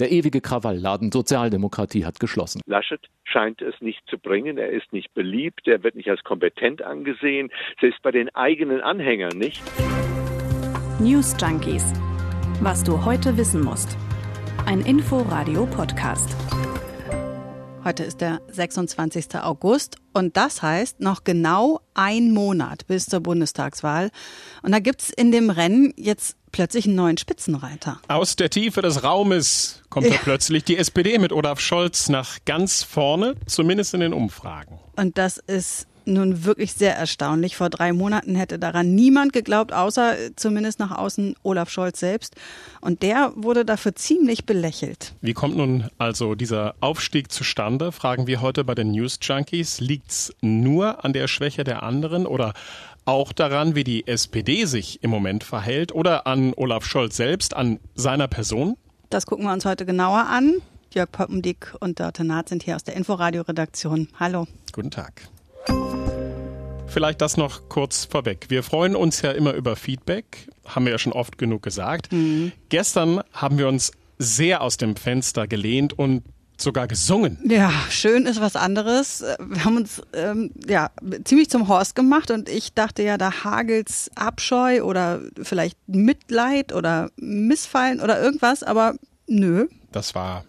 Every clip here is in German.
Der ewige Krawallladen Sozialdemokratie hat geschlossen. Laschet scheint es nicht zu bringen. Er ist nicht beliebt. Er wird nicht als kompetent angesehen. Selbst bei den eigenen Anhängern nicht. News Junkies. Was du heute wissen musst. Ein Info-Radio-Podcast. Heute ist der 26. August und das heißt noch genau ein Monat bis zur Bundestagswahl. Und da gibt es in dem Rennen jetzt plötzlich einen neuen Spitzenreiter. Aus der Tiefe des Raumes kommt ja. da plötzlich die SPD mit Olaf Scholz nach ganz vorne, zumindest in den Umfragen. Und das ist nun wirklich sehr erstaunlich. Vor drei Monaten hätte daran niemand geglaubt, außer zumindest nach außen Olaf Scholz selbst. Und der wurde dafür ziemlich belächelt. Wie kommt nun also dieser Aufstieg zustande, fragen wir heute bei den News Junkies. Liegt es nur an der Schwäche der anderen oder auch daran, wie die SPD sich im Moment verhält oder an Olaf Scholz selbst, an seiner Person? Das gucken wir uns heute genauer an. Jörg Poppendick und Dörte Naht sind hier aus der Inforadio-Redaktion. Hallo. Guten Tag. Vielleicht das noch kurz vorweg. Wir freuen uns ja immer über Feedback, haben wir ja schon oft genug gesagt. Mhm. Gestern haben wir uns sehr aus dem Fenster gelehnt und sogar gesungen. Ja, schön ist was anderes. Wir haben uns ähm, ja ziemlich zum Horst gemacht und ich dachte ja, da hagelt's Abscheu oder vielleicht Mitleid oder Missfallen oder irgendwas, aber nö. Das war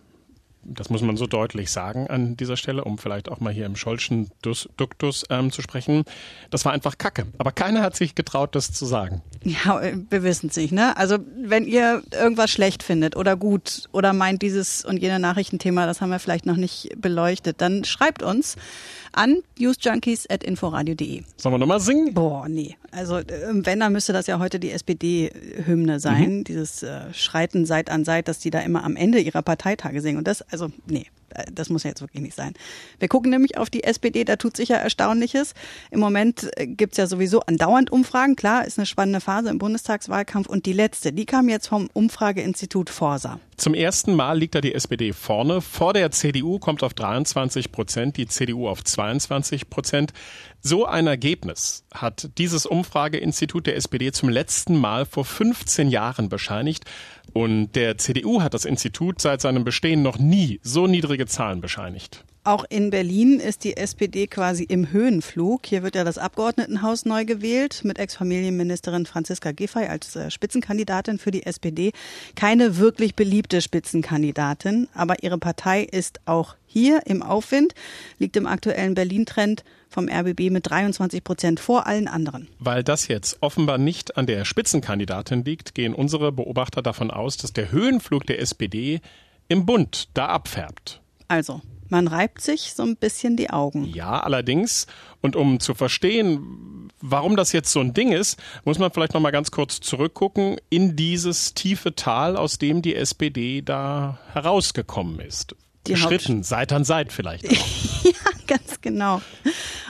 das muss man so deutlich sagen an dieser Stelle, um vielleicht auch mal hier im Scholschen Duktus ähm, zu sprechen. Das war einfach Kacke. Aber keiner hat sich getraut, das zu sagen. Ja, wir wissen es nicht, ne? Also wenn ihr irgendwas schlecht findet oder gut oder meint dieses und jene Nachrichtenthema, das haben wir vielleicht noch nicht beleuchtet, dann schreibt uns an newsjunkies.inforadio.de. Sollen wir nochmal singen? Boah, nee. Also ähm, wenn, dann müsste das ja heute die SPD-Hymne sein. Mhm. Dieses äh, Schreiten Seit an Seit, dass die da immer am Ende ihrer Parteitage singen. Und das, also nee. Äh, das muss ja jetzt wirklich nicht sein. Wir gucken nämlich auf die SPD, da tut sich ja Erstaunliches. Im Moment äh, gibt's ja sowieso andauernd Umfragen. Klar, ist eine spannende Phase im Bundestagswahlkampf. Und die letzte, die kam jetzt vom Umfrageinstitut Forsa. Zum ersten Mal liegt da die SPD vorne. Vor der CDU kommt auf 23 Prozent, die CDU auf 22 Prozent. So ein Ergebnis hat dieses Umfrageinstitut der SPD zum letzten Mal vor 15 Jahren bescheinigt. Und der CDU hat das Institut seit seinem Bestehen noch nie so niedrige Zahlen bescheinigt. Auch in Berlin ist die SPD quasi im Höhenflug. Hier wird ja das Abgeordnetenhaus neu gewählt mit Ex-Familienministerin Franziska Giffey als äh, Spitzenkandidatin für die SPD. Keine wirklich beliebte Spitzenkandidatin, aber ihre Partei ist auch hier im Aufwind, liegt im aktuellen Berlin-Trend vom RBB mit 23 Prozent vor allen anderen. Weil das jetzt offenbar nicht an der Spitzenkandidatin liegt, gehen unsere Beobachter davon aus, dass der Höhenflug der SPD im Bund da abfärbt. Also, man reibt sich so ein bisschen die Augen. Ja, allerdings. Und um zu verstehen, warum das jetzt so ein Ding ist, muss man vielleicht noch mal ganz kurz zurückgucken in dieses tiefe Tal, aus dem die SPD da herausgekommen ist die geschritten, Haupt Seit an Seit vielleicht. ja, ganz genau.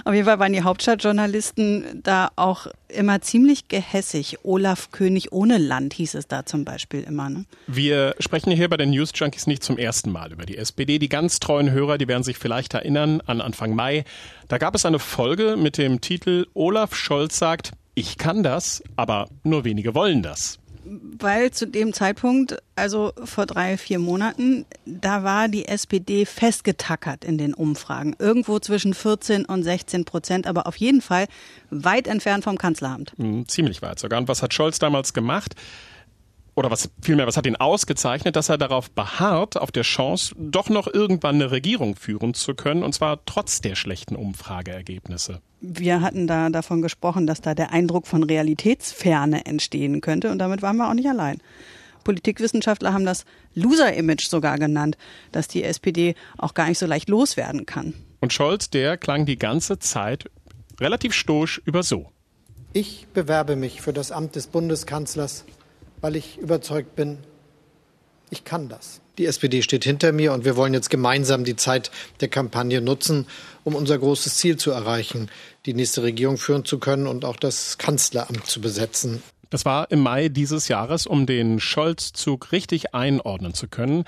Auf jeden Fall waren die Hauptstadtjournalisten da auch immer ziemlich gehässig. Olaf König ohne Land hieß es da zum Beispiel immer. Ne? Wir sprechen hier bei den News Junkies nicht zum ersten Mal über die SPD. Die ganz treuen Hörer, die werden sich vielleicht erinnern an Anfang Mai. Da gab es eine Folge mit dem Titel Olaf Scholz sagt, ich kann das, aber nur wenige wollen das weil zu dem Zeitpunkt, also vor drei, vier Monaten, da war die SPD festgetackert in den Umfragen. Irgendwo zwischen 14 und 16 Prozent, aber auf jeden Fall weit entfernt vom Kanzleramt. Mhm, ziemlich weit sogar. Und was hat Scholz damals gemacht? Oder was vielmehr, was hat ihn ausgezeichnet, dass er darauf beharrt, auf der Chance, doch noch irgendwann eine Regierung führen zu können, und zwar trotz der schlechten Umfrageergebnisse. Wir hatten da davon gesprochen, dass da der Eindruck von Realitätsferne entstehen könnte, und damit waren wir auch nicht allein. Politikwissenschaftler haben das Loser-Image sogar genannt, dass die SPD auch gar nicht so leicht loswerden kann. Und Scholz, der klang die ganze Zeit relativ stoisch über so. Ich bewerbe mich für das Amt des Bundeskanzlers weil ich überzeugt bin, ich kann das. Die SPD steht hinter mir und wir wollen jetzt gemeinsam die Zeit der Kampagne nutzen, um unser großes Ziel zu erreichen, die nächste Regierung führen zu können und auch das Kanzleramt zu besetzen. Das war im Mai dieses Jahres, um den Scholz-Zug richtig einordnen zu können.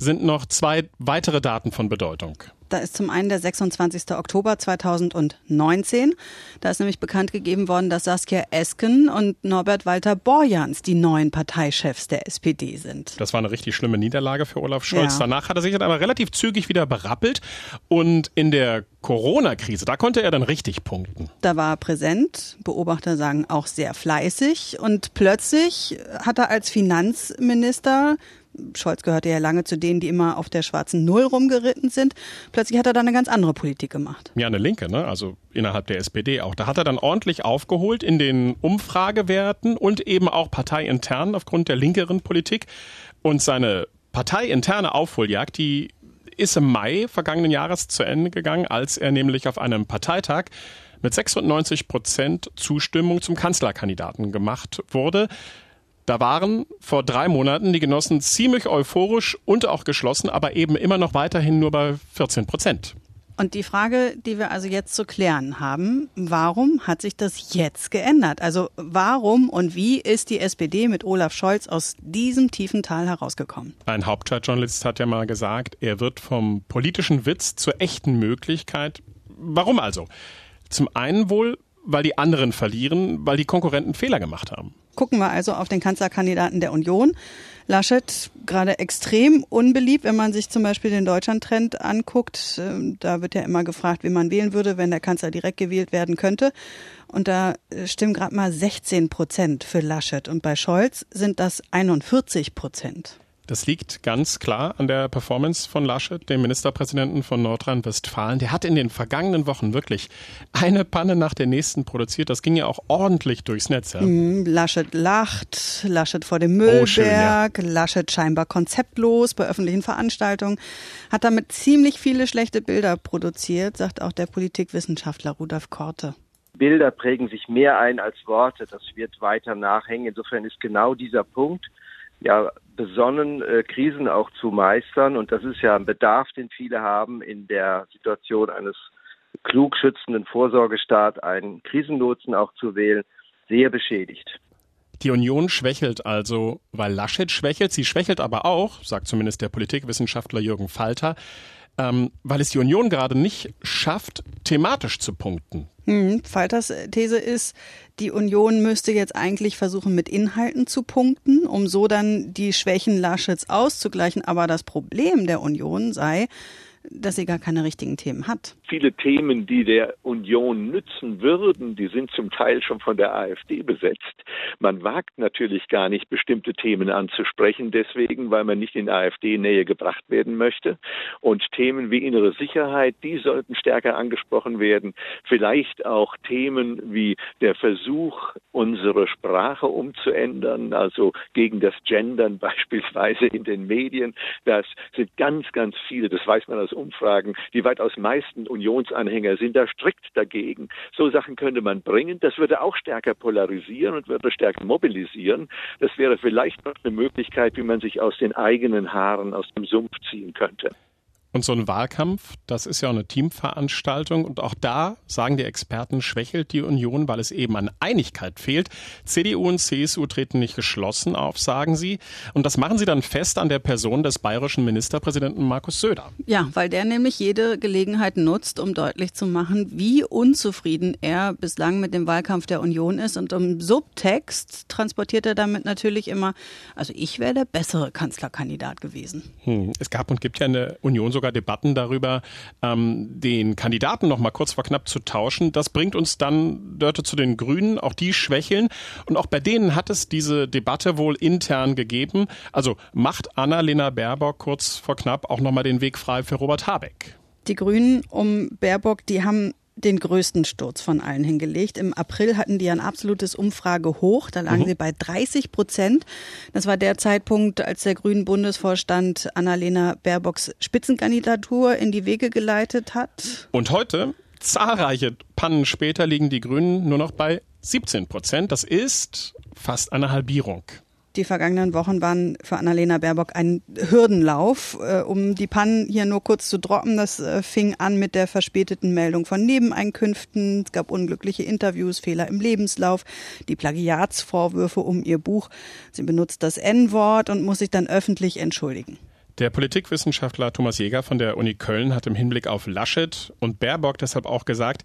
Sind noch zwei weitere Daten von Bedeutung. Da ist zum einen der 26. Oktober 2019. Da ist nämlich bekannt gegeben worden, dass Saskia Esken und Norbert Walter Borjans die neuen Parteichefs der SPD sind. Das war eine richtig schlimme Niederlage für Olaf Scholz. Ja. Danach hat er sich dann aber relativ zügig wieder berappelt und in der Corona-Krise, da konnte er dann richtig punkten. Da war er präsent, Beobachter sagen auch sehr fleißig und plötzlich hat er als Finanzminister Scholz gehörte ja lange zu denen, die immer auf der schwarzen Null rumgeritten sind. Plötzlich hat er dann eine ganz andere Politik gemacht. Ja, eine linke, ne? also innerhalb der SPD auch. Da hat er dann ordentlich aufgeholt in den Umfragewerten und eben auch parteiintern aufgrund der linkeren Politik. Und seine parteiinterne Aufholjagd, die ist im Mai vergangenen Jahres zu Ende gegangen, als er nämlich auf einem Parteitag mit 96 Prozent Zustimmung zum Kanzlerkandidaten gemacht wurde. Da waren vor drei Monaten die Genossen ziemlich euphorisch und auch geschlossen, aber eben immer noch weiterhin nur bei 14 Prozent. Und die Frage, die wir also jetzt zu klären haben, warum hat sich das jetzt geändert? Also warum und wie ist die SPD mit Olaf Scholz aus diesem tiefen Tal herausgekommen? Ein Hauptstadtjournalist hat ja mal gesagt, er wird vom politischen Witz zur echten Möglichkeit. Warum also? Zum einen wohl, weil die anderen verlieren, weil die Konkurrenten Fehler gemacht haben. Gucken wir also auf den Kanzlerkandidaten der Union. Laschet gerade extrem unbeliebt, wenn man sich zum Beispiel den Deutschland-Trend anguckt. Ähm, da wird ja immer gefragt, wie man wählen würde, wenn der Kanzler direkt gewählt werden könnte. Und da äh, stimmen gerade mal 16 Prozent für Laschet. Und bei Scholz sind das 41 Prozent. Das liegt ganz klar an der Performance von Laschet, dem Ministerpräsidenten von Nordrhein-Westfalen. Der hat in den vergangenen Wochen wirklich eine Panne nach der nächsten produziert. Das ging ja auch ordentlich durchs Netz. Ja. Mhm, Laschet lacht, Laschet vor dem Müllberg, oh, schön, ja. Laschet scheinbar konzeptlos bei öffentlichen Veranstaltungen, hat damit ziemlich viele schlechte Bilder produziert, sagt auch der Politikwissenschaftler Rudolf Korte. Bilder prägen sich mehr ein als Worte. Das wird weiter nachhängen. Insofern ist genau dieser Punkt, ja, besonnen, äh, Krisen auch zu meistern. Und das ist ja ein Bedarf, den viele haben in der Situation eines klug schützenden Vorsorgestaat, einen Krisenlotsen auch zu wählen, sehr beschädigt. Die Union schwächelt also, weil Laschet schwächelt. Sie schwächelt aber auch, sagt zumindest der Politikwissenschaftler Jürgen Falter, ähm, weil es die Union gerade nicht schafft, thematisch zu punkten. Hm, Falters These ist, die Union müsste jetzt eigentlich versuchen, mit Inhalten zu punkten, um so dann die Schwächen Laschets auszugleichen. Aber das Problem der Union sei, dass sie gar keine richtigen Themen hat. Viele Themen, die der Union nützen würden, die sind zum Teil schon von der AfD besetzt. Man wagt natürlich gar nicht, bestimmte Themen anzusprechen, deswegen, weil man nicht in AfD-Nähe gebracht werden möchte. Und Themen wie innere Sicherheit, die sollten stärker angesprochen werden. Vielleicht auch Themen wie der Versuch, unsere Sprache umzuändern, also gegen das Gendern beispielsweise in den Medien. Das sind ganz, ganz viele, das weiß man aus Umfragen, die weitaus meisten Unionsanhänger sind da strikt dagegen. So Sachen könnte man bringen. Das würde auch stärker polarisieren und würde stärker mobilisieren. Das wäre vielleicht noch eine Möglichkeit, wie man sich aus den eigenen Haaren aus dem Sumpf ziehen könnte. Und so ein Wahlkampf, das ist ja auch eine Teamveranstaltung. Und auch da, sagen die Experten, schwächelt die Union, weil es eben an Einigkeit fehlt. CDU und CSU treten nicht geschlossen auf, sagen sie. Und das machen sie dann fest an der Person des bayerischen Ministerpräsidenten Markus Söder. Ja, weil der nämlich jede Gelegenheit nutzt, um deutlich zu machen, wie unzufrieden er bislang mit dem Wahlkampf der Union ist. Und im Subtext transportiert er damit natürlich immer, also ich wäre der bessere Kanzlerkandidat gewesen. Hm. Es gab und gibt ja eine Union so sogar Debatten darüber, ähm, den Kandidaten noch mal kurz vor knapp zu tauschen. Das bringt uns dann Dörte zu den Grünen. Auch die schwächeln. Und auch bei denen hat es diese Debatte wohl intern gegeben. Also macht Annalena Baerbock kurz vor knapp auch noch mal den Weg frei für Robert Habeck. Die Grünen um Baerbock, die haben den größten Sturz von allen hingelegt. Im April hatten die ein absolutes Umfragehoch. Da lagen mhm. sie bei 30 Prozent. Das war der Zeitpunkt, als der grünen Bundesvorstand Annalena Baerbocks Spitzenkandidatur in die Wege geleitet hat. Und heute, zahlreiche Pannen später, liegen die Grünen nur noch bei 17 Prozent. Das ist fast eine Halbierung. Die vergangenen Wochen waren für Annalena Baerbock ein Hürdenlauf. Äh, um die Pannen hier nur kurz zu droppen, das äh, fing an mit der verspäteten Meldung von Nebeneinkünften. Es gab unglückliche Interviews, Fehler im Lebenslauf, die Plagiatsvorwürfe um ihr Buch. Sie benutzt das N-Wort und muss sich dann öffentlich entschuldigen. Der Politikwissenschaftler Thomas Jäger von der Uni Köln hat im Hinblick auf Laschet und Baerbock deshalb auch gesagt,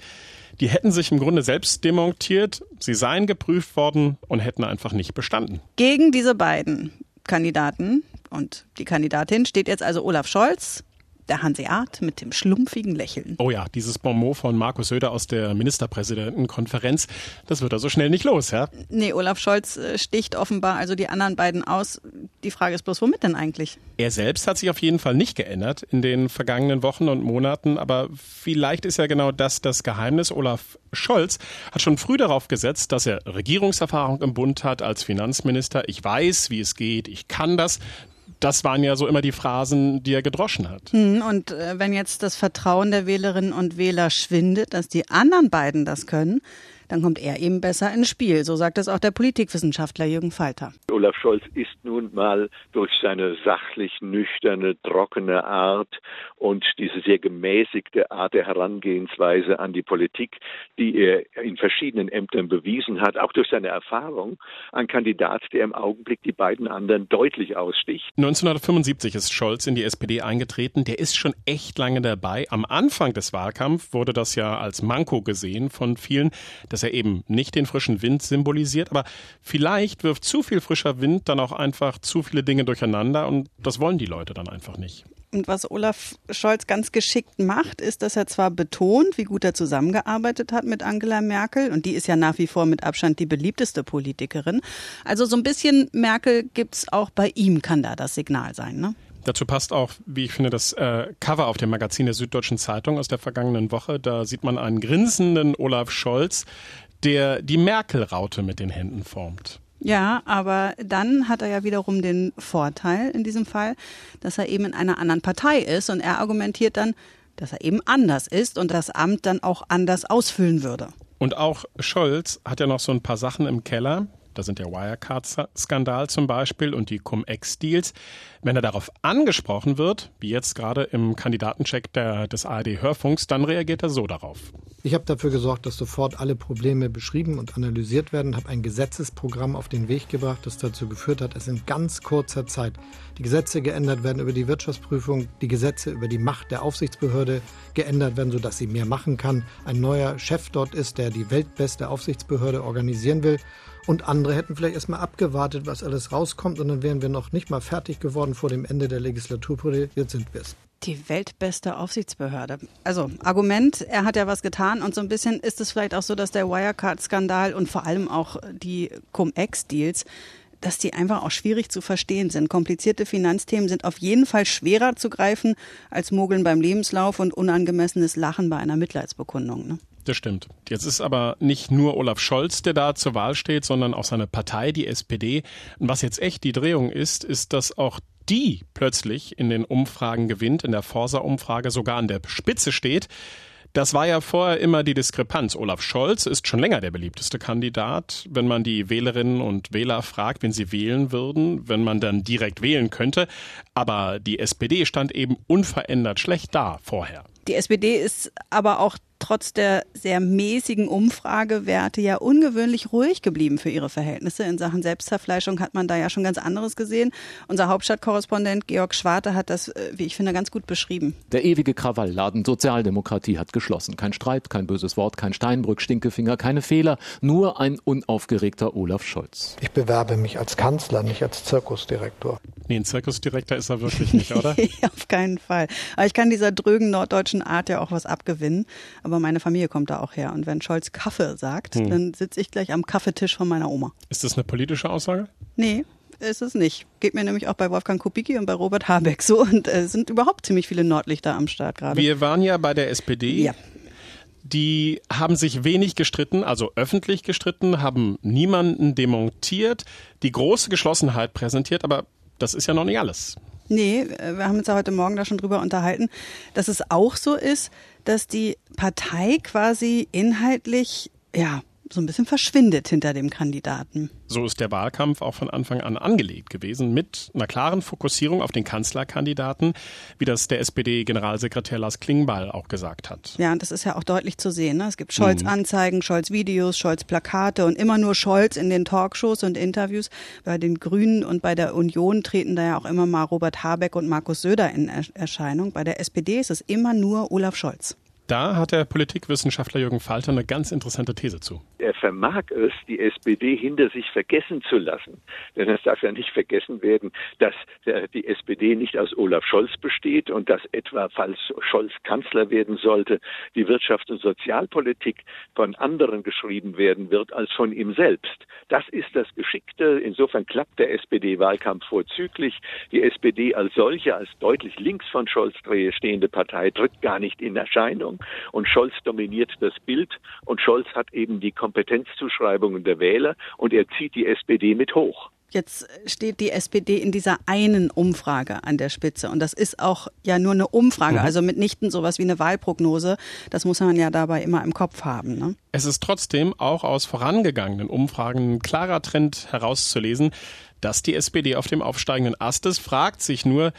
die hätten sich im Grunde selbst demontiert, sie seien geprüft worden und hätten einfach nicht bestanden. Gegen diese beiden Kandidaten und die Kandidatin steht jetzt also Olaf Scholz, der Hanseat mit dem schlumpfigen Lächeln. Oh ja, dieses Bonmot von Markus Söder aus der Ministerpräsidentenkonferenz, das wird er so schnell nicht los, ja? Nee, Olaf Scholz äh, sticht offenbar also die anderen beiden aus. Die Frage ist bloß, womit denn eigentlich? Er selbst hat sich auf jeden Fall nicht geändert in den vergangenen Wochen und Monaten, aber vielleicht ist ja genau das das Geheimnis. Olaf Scholz hat schon früh darauf gesetzt, dass er Regierungserfahrung im Bund hat als Finanzminister. Ich weiß, wie es geht, ich kann das das waren ja so immer die Phrasen, die er gedroschen hat. Hm, und äh, wenn jetzt das Vertrauen der Wählerinnen und Wähler schwindet, dass die anderen beiden das können, dann kommt er eben besser ins Spiel. So sagt es auch der Politikwissenschaftler Jürgen Falter. Olaf Scholz ist nun mal durch seine sachlich nüchterne, trockene Art und diese sehr gemäßigte Art der Herangehensweise an die Politik, die er in verschiedenen Ämtern bewiesen hat, auch durch seine Erfahrung, ein Kandidat, der im Augenblick die beiden anderen deutlich aussticht. 1975 ist Scholz in die SPD eingetreten. Der ist schon echt lange dabei. Am Anfang des Wahlkampfs wurde das ja als Manko gesehen von vielen dass er eben nicht den frischen Wind symbolisiert, aber vielleicht wirft zu viel frischer Wind dann auch einfach zu viele Dinge durcheinander und das wollen die Leute dann einfach nicht. Und was Olaf Scholz ganz geschickt macht, ist, dass er zwar betont, wie gut er zusammengearbeitet hat mit Angela Merkel, und die ist ja nach wie vor mit Abstand die beliebteste Politikerin. Also so ein bisschen Merkel gibt es auch bei ihm, kann da das Signal sein, ne? Dazu passt auch, wie ich finde, das äh, Cover auf dem Magazin der Süddeutschen Zeitung aus der vergangenen Woche. Da sieht man einen grinsenden Olaf Scholz, der die Merkel-Raute mit den Händen formt. Ja, aber dann hat er ja wiederum den Vorteil in diesem Fall, dass er eben in einer anderen Partei ist und er argumentiert dann, dass er eben anders ist und das Amt dann auch anders ausfüllen würde. Und auch Scholz hat ja noch so ein paar Sachen im Keller. Da sind der Wirecard-Skandal zum Beispiel und die Cum-Ex-Deals. Wenn er darauf angesprochen wird, wie jetzt gerade im Kandidatencheck der, des ARD-Hörfunks, dann reagiert er so darauf. Ich habe dafür gesorgt, dass sofort alle Probleme beschrieben und analysiert werden, habe ein Gesetzesprogramm auf den Weg gebracht, das dazu geführt hat, dass in ganz kurzer Zeit die Gesetze geändert werden über die Wirtschaftsprüfung, die Gesetze über die Macht der Aufsichtsbehörde geändert werden, sodass sie mehr machen kann. Ein neuer Chef dort ist, der die weltbeste Aufsichtsbehörde organisieren will. Und andere hätten vielleicht erstmal abgewartet, was alles rauskommt und dann wären wir noch nicht mal fertig geworden vor dem Ende der Legislaturperiode. Jetzt sind wir es. Die weltbeste Aufsichtsbehörde. Also Argument, er hat ja was getan und so ein bisschen ist es vielleicht auch so, dass der Wirecard-Skandal und vor allem auch die Cum-Ex-Deals dass die einfach auch schwierig zu verstehen sind. Komplizierte Finanzthemen sind auf jeden Fall schwerer zu greifen als Mogeln beim Lebenslauf und unangemessenes Lachen bei einer Mitleidsbekundung. Ne? Das stimmt. Jetzt ist aber nicht nur Olaf Scholz, der da zur Wahl steht, sondern auch seine Partei, die SPD. Und was jetzt echt die Drehung ist, ist, dass auch die plötzlich in den Umfragen gewinnt, in der Forsa-Umfrage sogar an der Spitze steht. Das war ja vorher immer die Diskrepanz. Olaf Scholz ist schon länger der beliebteste Kandidat. Wenn man die Wählerinnen und Wähler fragt, wen sie wählen würden, wenn man dann direkt wählen könnte. Aber die SPD stand eben unverändert schlecht da vorher. Die SPD ist aber auch trotz der sehr mäßigen Umfragewerte ja ungewöhnlich ruhig geblieben für ihre Verhältnisse. In Sachen Selbstzerfleischung hat man da ja schon ganz anderes gesehen. Unser Hauptstadtkorrespondent Georg Schwarte hat das, äh, wie ich finde, ganz gut beschrieben. Der ewige Krawallladen Sozialdemokratie hat geschlossen. Kein Streit, kein böses Wort, kein Steinbrück, Stinkefinger, keine Fehler, nur ein unaufgeregter Olaf Scholz. Ich bewerbe mich als Kanzler, nicht als Zirkusdirektor. Nee, ein Zirkusdirektor ist er wirklich nicht, oder? Auf keinen Fall. Aber ich kann dieser drögen norddeutschen Art ja auch was abgewinnen. Aber meine Familie kommt da auch her. Und wenn Scholz Kaffee sagt, hm. dann sitze ich gleich am Kaffeetisch von meiner Oma. Ist das eine politische Aussage? Nee, ist es nicht. Geht mir nämlich auch bei Wolfgang Kubicki und bei Robert Habeck so. Und es äh, sind überhaupt ziemlich viele Nordlichter am Start gerade. Wir waren ja bei der SPD. Ja. Die haben sich wenig gestritten, also öffentlich gestritten, haben niemanden demontiert, die große Geschlossenheit präsentiert, aber das ist ja noch nicht alles. Nee, äh, wir haben uns ja heute Morgen da schon drüber unterhalten, dass es auch so ist, dass die Partei quasi inhaltlich, ja, so ein bisschen verschwindet hinter dem Kandidaten. So ist der Wahlkampf auch von Anfang an angelegt gewesen, mit einer klaren Fokussierung auf den Kanzlerkandidaten, wie das der SPD-Generalsekretär Lars Klingbeil auch gesagt hat. Ja, und das ist ja auch deutlich zu sehen. Ne? Es gibt Scholz-Anzeigen, Scholz-Videos, Scholz-Plakate und immer nur Scholz in den Talkshows und Interviews. Bei den Grünen und bei der Union treten da ja auch immer mal Robert Habeck und Markus Söder in Erscheinung. Bei der SPD ist es immer nur Olaf Scholz. Da hat der Politikwissenschaftler Jürgen Falter eine ganz interessante These zu. Er vermag es, die SPD hinter sich vergessen zu lassen. Denn es darf ja nicht vergessen werden, dass die SPD nicht aus Olaf Scholz besteht und dass etwa, falls Scholz Kanzler werden sollte, die Wirtschafts- und Sozialpolitik von anderen geschrieben werden wird als von ihm selbst. Das ist das Geschickte. Insofern klappt der SPD-Wahlkampf vorzüglich. Die SPD als solche, als deutlich links von Scholz stehende Partei tritt gar nicht in Erscheinung. Und Scholz dominiert das Bild und Scholz hat eben die Kompetenzzuschreibungen der Wähler und er zieht die SPD mit hoch. Jetzt steht die SPD in dieser einen Umfrage an der Spitze. Und das ist auch ja nur eine Umfrage, mhm. also mitnichten sowas wie eine Wahlprognose. Das muss man ja dabei immer im Kopf haben. Ne? Es ist trotzdem auch aus vorangegangenen Umfragen ein klarer Trend herauszulesen, dass die SPD auf dem aufsteigenden Ast ist. Fragt sich nur,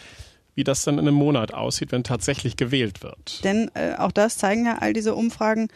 wie das dann in einem Monat aussieht, wenn tatsächlich gewählt wird. Denn äh, auch das zeigen ja all diese Umfragen.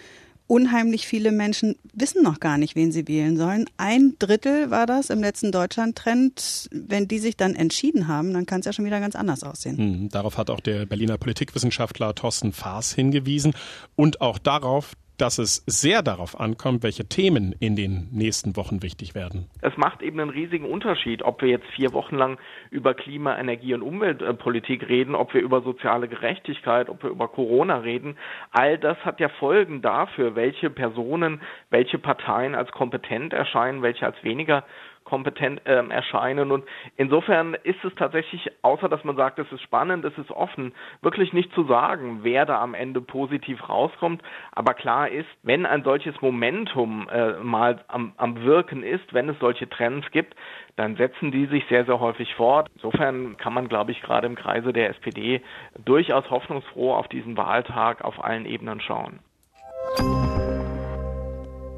Unheimlich viele Menschen wissen noch gar nicht, wen sie wählen sollen. Ein Drittel war das im letzten Deutschland-Trend. Wenn die sich dann entschieden haben, dann kann es ja schon wieder ganz anders aussehen. Hm, darauf hat auch der Berliner Politikwissenschaftler Thorsten Faas hingewiesen und auch darauf, dass es sehr darauf ankommt, welche Themen in den nächsten Wochen wichtig werden. Es macht eben einen riesigen Unterschied, ob wir jetzt vier Wochen lang über Klima, Energie und Umweltpolitik reden, ob wir über soziale Gerechtigkeit, ob wir über Corona reden. All das hat ja Folgen dafür, welche Personen, welche Parteien als kompetent erscheinen, welche als weniger kompetent ähm, erscheinen. Und insofern ist es tatsächlich, außer dass man sagt, es ist spannend, es ist offen, wirklich nicht zu sagen, wer da am Ende positiv rauskommt. Aber klar ist, wenn ein solches Momentum äh, mal am, am Wirken ist, wenn es solche Trends gibt, dann setzen die sich sehr, sehr häufig fort. Insofern kann man, glaube ich, gerade im Kreise der SPD durchaus hoffnungsfroh auf diesen Wahltag auf allen Ebenen schauen.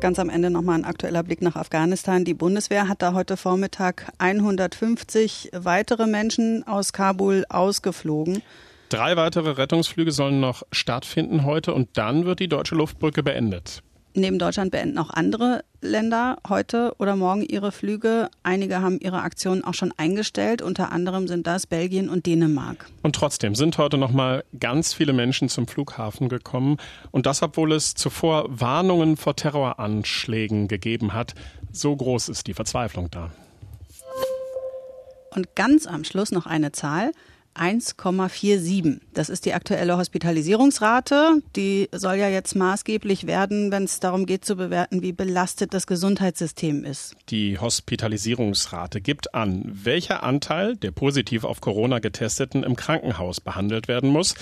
Ganz am Ende nochmal ein aktueller Blick nach Afghanistan. Die Bundeswehr hat da heute Vormittag 150 weitere Menschen aus Kabul ausgeflogen. Drei weitere Rettungsflüge sollen noch stattfinden heute und dann wird die deutsche Luftbrücke beendet. Neben Deutschland beenden auch andere Länder heute oder morgen ihre Flüge. Einige haben ihre Aktionen auch schon eingestellt. Unter anderem sind das Belgien und Dänemark. Und trotzdem sind heute noch mal ganz viele Menschen zum Flughafen gekommen. Und das, obwohl es zuvor Warnungen vor Terroranschlägen gegeben hat. So groß ist die Verzweiflung da. Und ganz am Schluss noch eine Zahl. 1,47. Das ist die aktuelle Hospitalisierungsrate. Die soll ja jetzt maßgeblich werden, wenn es darum geht zu bewerten, wie belastet das Gesundheitssystem ist. Die Hospitalisierungsrate gibt an, welcher Anteil der positiv auf Corona getesteten im Krankenhaus behandelt werden muss.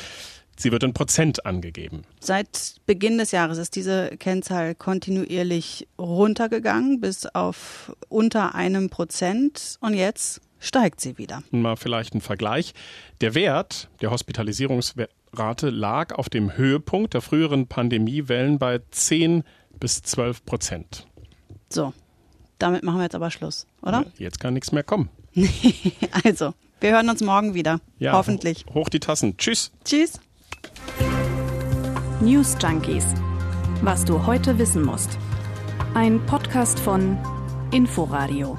Sie wird in Prozent angegeben. Seit Beginn des Jahres ist diese Kennzahl kontinuierlich runtergegangen bis auf unter einem Prozent. Und jetzt steigt sie wieder. Mal vielleicht ein Vergleich. Der Wert der Hospitalisierungsrate lag auf dem Höhepunkt der früheren Pandemiewellen bei 10 bis 12 Prozent. So, damit machen wir jetzt aber Schluss, oder? Ja, jetzt kann nichts mehr kommen. also, wir hören uns morgen wieder. Ja, Hoffentlich. Hoch, hoch die Tassen. Tschüss. Tschüss. News Junkies. Was du heute wissen musst. Ein Podcast von Inforadio.